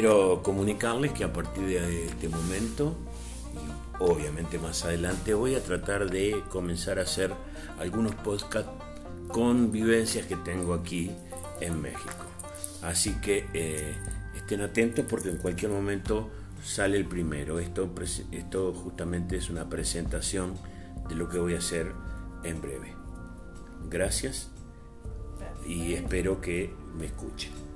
quiero comunicarles que a partir de este momento, y obviamente más adelante, voy a tratar de comenzar a hacer algunos podcasts con vivencias que tengo aquí en México. Así que eh, estén atentos porque en cualquier momento sale el primero. Esto, esto justamente es una presentación de lo que voy a hacer en breve. Gracias y espero que me escuchen.